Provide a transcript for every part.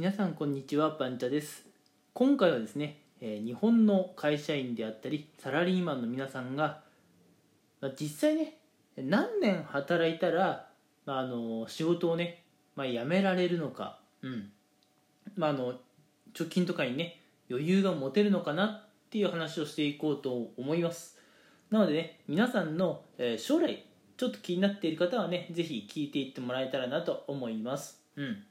皆さんこんにちはパンチャです。今回はですね、え日本の会社員であったりサラリーマンの皆さんが、ま、実際ね何年働いたら、あ、の仕事をね、まあ、辞められるのか、うん。まあ、あの貯金とかにね余裕が持てるのかなっていう話をしていこうと思います。なのでね皆さんの、え将来ちょっと気になっている方はねぜひ聞いていってもらえたらなと思います。うん。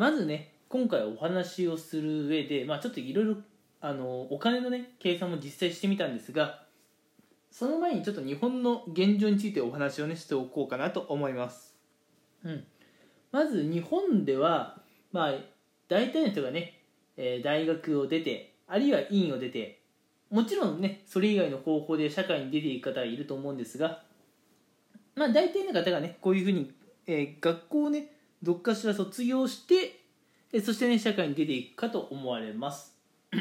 まずね今回お話をする上で、まあ、ちょっといろいろあのお金のね計算も実際してみたんですがその前にちょっと日本の現状についてお話をねしておこうかなと思います、うん、まず日本ではまあ大体の人がね、えー大学を出てあるいは院を出てもちろんねそれ以外の方法で社会に出ていく方はいると思うんですがまあ大体の方がねこういうふうに、えー学校をねどっかしら卒業してえそしてね社会に出ていくかと思われます。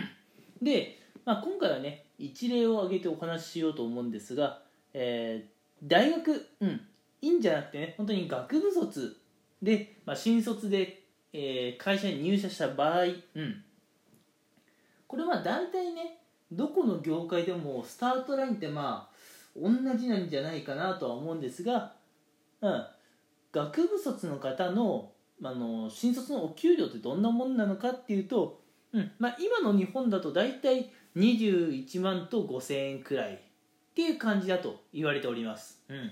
で、まあ、今回はね一例を挙げてお話ししようと思うんですが、えー大学うん院じゃなくてね本当に学部卒で、まあ、新卒で、えー会社に入社した場合、うん、これは大体ねどこの業界でもスタートラインってまあ同じなんじゃないかなとは思うんですが、うん、学部卒の方のあの新卒のお給料ってどんなもんなのかっていうと、うんまあ、今の日本だと大体21万と5000円くらいっていう感じだと言われております、うん、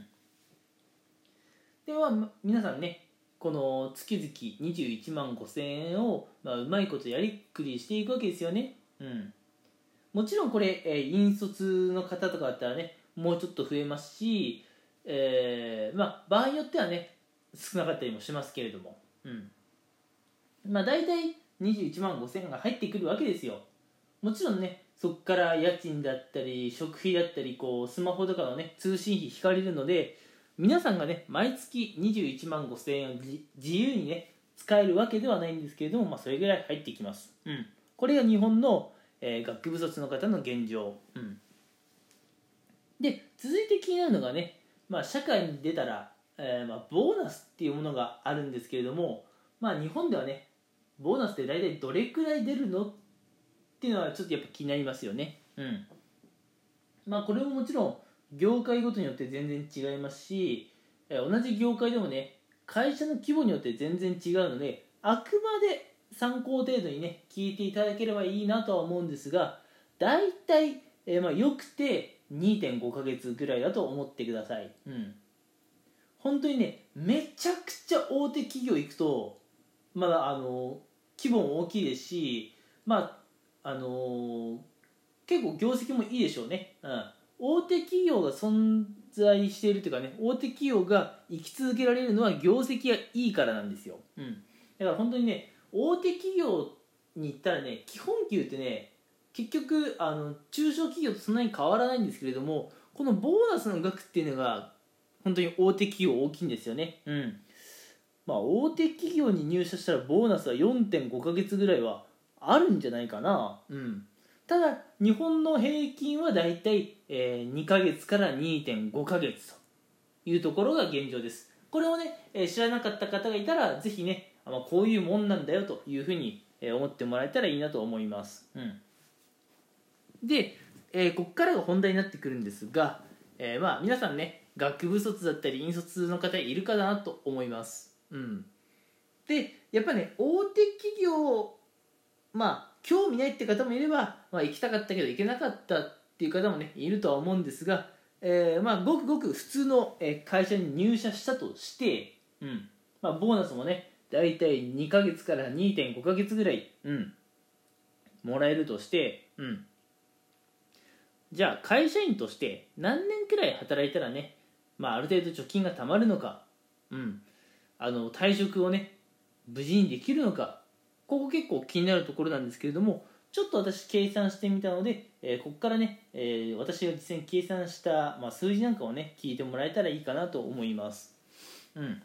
では皆さんねこの月々21万5000円を、まあ、うまいことやりくりしていくわけですよね、うん、もちろんこれ、えー引率の方とかだったらねもうちょっと増えますし、えーまあ、場合によってはね少なかったりもしますけれども、うん。まあ、大体21万5000円が入ってくるわけですよ。もちろんねそこから家賃だったり食費だったりこうスマホとかのね通信費引かれるので皆さんがね毎月21万5000円を自由にね使えるわけではないんですけれども、まあ、それぐらい入ってきます、うん、これが日本の、えー学部卒の方の現状、うん、で続いて気になるのがね、まあ、社会に出たら、えーまあ、ボーナスっていうものがあるんですけれども、まあ、日本ではねボーナスって大体どれくらい出るのっていうのはちょっとやっぱ気になりますよね。うん。まあこれももちろん業界ごとによって全然違いますしえー同じ業界でもね会社の規模によって全然違うのであくまで参考程度にね聞いていただければいいなとは思うんですが大体、えーまあよくて2.5ヶ月ぐらいだと思ってください。うん。本当にねめちゃくちゃ大手企業行くとまだあの規模も大きいですしまああの結構業績もいいでしょうね、うん、大手企業が存在しているというかね大手企業が生き続けられるのは業績がいいからなんですよ、うん、だから本当にね大手企業に行ったらね基本給ってね結局あの中小企業とそんなに変わらないんですけれどもこのボーナスの額っていうのが本当に大手企業大きいんですよね。うん。まあ大手企業に入社したらボーナスは4.5ヶ月ぐらいはあるんじゃないかな。うん。ただ日本の平均はだいたい、えー2ヶ月から2.5ヶ月というところが現状です。これをね、えー知らなかった方がいたらぜひね、あまあ、こういうもんなんだよというふうに、えー思ってもらえたらいいなと思います、うん、で、えーここからが本題になってくるんですが、えーまあ皆さんね学部卒だったり引率の方いるかなと思います、うん、でやっぱね大手企業まあ興味ないって方もいれば、まあ、行きたかったけど行けなかったっていう方もねいるとは思うんですが、えーまあ、ごくごく普通の会社に入社したとして、うん。まあ、ボーナスもね大体2ヶ月から2.5ヶ月ぐらい、うん、もらえるとして、うん、じゃあ会社員として何年くらい働いたらね、まあ、ある程度貯金が貯まるのか、うん、あの退職をね無事にできるのかここ結構気になるところなんですけれどもちょっと私計算してみたので、えーここからね、えー私が実際に計算した、まあ、数字なんかをね聞いてもらえたらいいかなと思います。うん。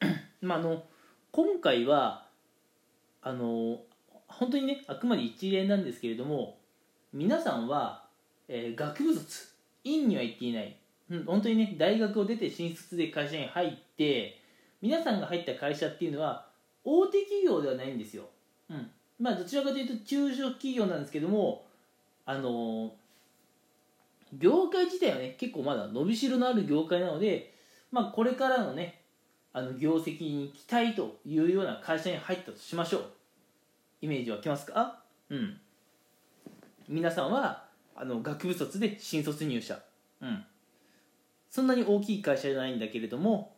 まああの今回はあの本当にねあくまで一例なんですけれども皆さんは、えー学部卒院には行っていない、うん、本当にね大学を出て新卒で会社に入って皆さんが入った会社っていうのは大手企業ではないんですよ、うん。まあ、どちらかというと中小企業なんですけどもあの業界自体はね結構まだ伸びしろのある業界なので、まあ、これからのねあの業績に期待というような会社に入ったとしましょう。イメージ湧きますか？うん。皆さんはあの学部卒で新卒入社。うん。そんなに大きい会社じゃないんだけれども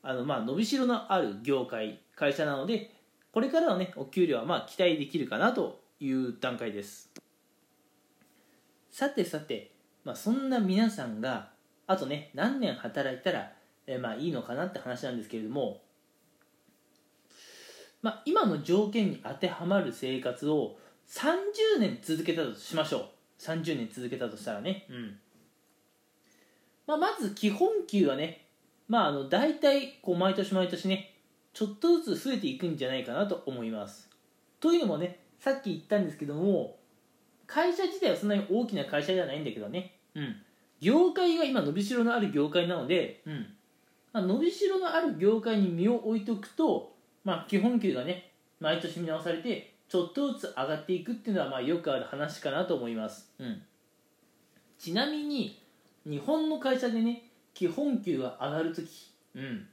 あのまあ伸びしろのある業界会社なのでこれからのねお給料はまあ期待できるかなという段階です。さてさて、まあ、そんな皆さんがあとね何年働いたらえまあいいのかなって話なんですけれども、まあ、今の条件に当てはまる生活を30年続けたとしましょう。30年続けたとしたらね、うん。まあ、まず基本給はね、まあ、あの大体こう毎年毎年ねちょっとずつ増えていくんじゃないかなと思います。というのもねさっき言ったんですけども会社自体はそんなに大きな会社じゃないんだけどね。うん。業界が今伸びしろのある業界なので、うん。まあ、伸びしろのある業界に身を置いておくと、まあ、基本給がね毎年見直されてちょっとずつ上がっていくっていうのはまあよくある話かなと思います、うん、ちなみに日本の会社でね基本給が上がるとき、うん。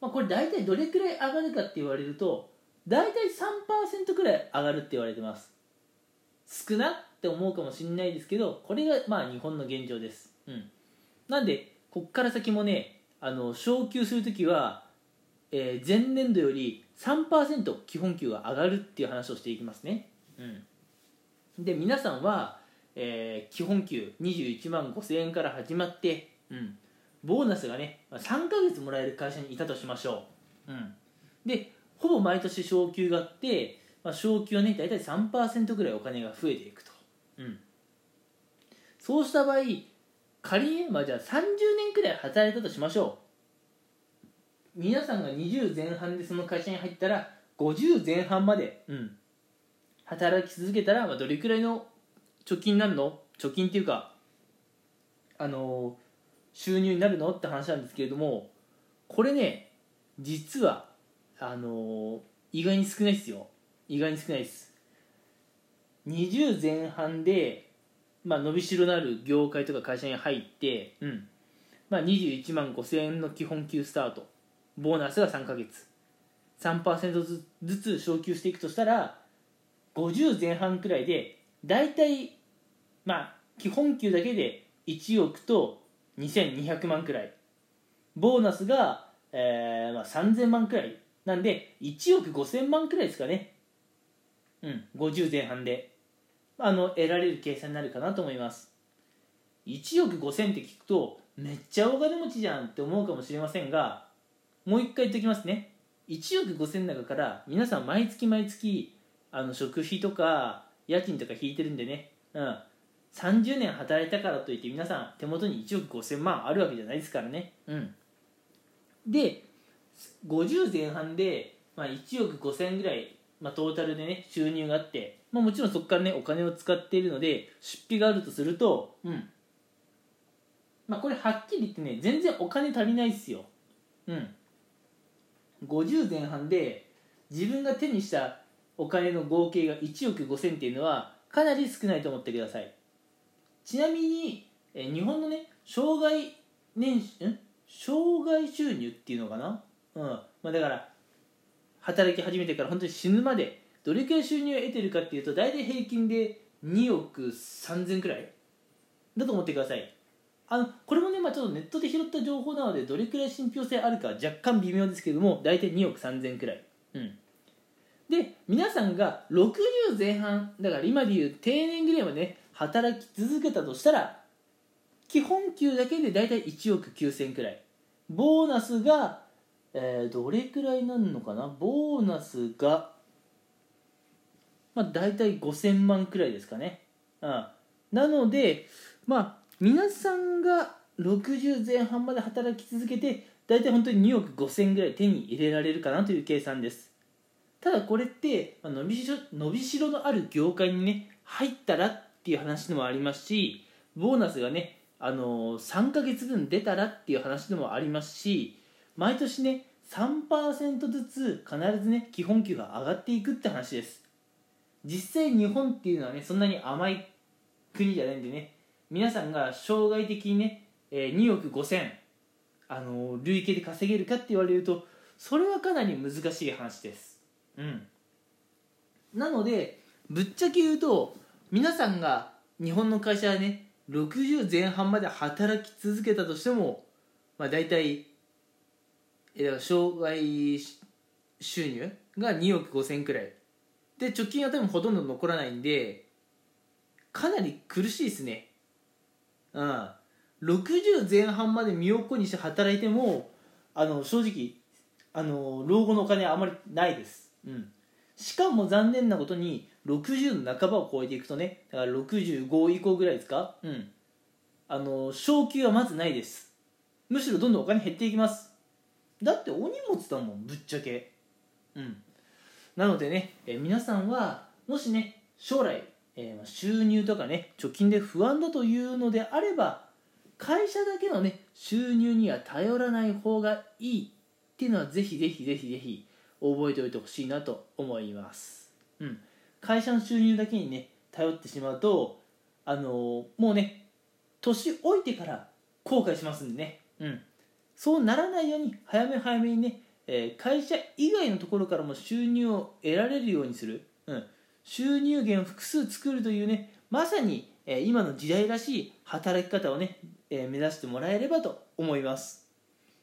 まあ、これ大体どれくらい上がるかって言われると大体3%くらい上がるって言われてます。少なって思うかもしれないですけどこれがまあ日本の現状です、うん、なんでこっから先もねあの昇給するときは、えー、前年度より3%基本給が上がるっていう話をしていきますね、うん、で皆さんは、えー、基本給21万5000円から始まって、うん、ボーナスがね3ヶ月もらえる会社にいたとしましょう、うん、でほぼ毎年昇給があって、まあ、昇給はね大体3%ぐらいお金が増えていくと、うん、そうした場合仮に、まあ、じゃあ30年くらい働いたとしましょう。皆さんが20前半でその会社に入ったら50前半まで、うん、働き続けたら、まあ、どれくらいの貯金になるの？貯金っていうかあの収入になるの？って話なんですけれどもこれね実はあの意外に少ないですよ。意外に少ないです。20前半でまあ、伸びしろのある業界とか会社に入って、うん。まあ、21万5000円の基本給スタート。ボーナスが3ヶ月。3%ずつ昇給していくとしたら50前半くらいで大体まあ基本給だけで1億と2200万くらい。ボーナスが、えーまあ、3000万くらい。なんで1億5000万くらいですかね。うん50前半で。あの得られる計算になるかなと思います。1億5000って聞くとめっちゃ大金持ちじゃんって思うかもしれませんがもう一回言っておきますね。1億5000の中から皆さん毎月毎月あの食費とか家賃とか引いてるんでね、うん、30年働いたからといって皆さん手元に1億5000万あるわけじゃないですからね。うん。で50前半で、まあ、1億5000ぐらいまあ、トータルでね収入があって、まあ、もちろんそこからねお金を使っているので出費があるとするとうん。まあこれはっきり言ってね全然お金足りないっすよ。うん。50前半で自分が手にしたお金の合計が1億5000っていうのはかなり少ないと思ってください。ちなみにえ日本のね障害年ん？障害収入っていうのかな？うん。まあだから働き始めてから本当に死ぬまでどれくらい収入を得てるかっていうと大体平均で2億3000くらいだと思ってください。あのこれもね、まあ、ちょっとネットで拾った情報なのでどれくらい信憑性あるか若干微妙ですけども大体2億3000くらい。うん。で皆さんが60前半だから今でいう定年ぐらいまでね働き続けたとしたら基本給だけで大体1億9000くらい。ボーナスがえー、どれくらいなのかな？ボーナスが、まあ、大体5000万くらいですかね、うん、なのでまあ皆さんが60前半まで働き続けて大体本当に2億5000ぐらい手に入れられるかなという計算です。ただこれって、伸びしろ伸びしろのある業界にね入ったらっていう話でもありますしボーナスがねあのー、3ヶ月分出たらっていう話でもありますし毎年ね3%ずつ必ずね基本給が上がっていくって話です。実際日本っていうのはねそんなに甘い国じゃないんでね皆さんが生涯的にね、えー、2億5000あの、累計で稼げるかって言われるとそれはかなり難しい話です。うん。なのでぶっちゃけ言うと皆さんが日本の会社はね60前半まで働き続けたとしても、まあ、大体え障害収入が2億5000くらい。で貯金は多分ほとんど残らないんでかなり苦しいですね。うん。60前半まで身を粉にして働いてもあの正直あの老後のお金はあまりないです。うん。しかも残念なことに60の半ばを超えていくとねだから65以降ぐらいですか？うん。あの昇給はまずないです。むしろどんどんお金減っていきます。だってお荷物だもんぶっちゃけ。うん。なのでね、え皆さんはもしね将来、えー、収入とかね貯金で不安だというのであれば会社だけのね収入には頼らない方がいいっていうのはぜひぜひぜひぜひ覚えておいてほしいなと思います、うん、会社の収入だけにね頼ってしまうとあのー、もうね年老いてから後悔しますんでね、うん、そうならないように早め早めにね、えー、会社以外のところからも収入を得られるようにする、うん、収入源を複数作るというねまさに、えー、今の時代らしい働き方をね、え、目指してもらえればと思います。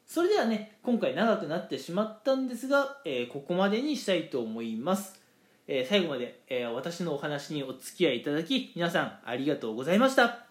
それではね今回長くなってしまったんですが、えここまでにしたいと思います。え最後まで、え私のお話にお付き合いいただき皆さんありがとうございました。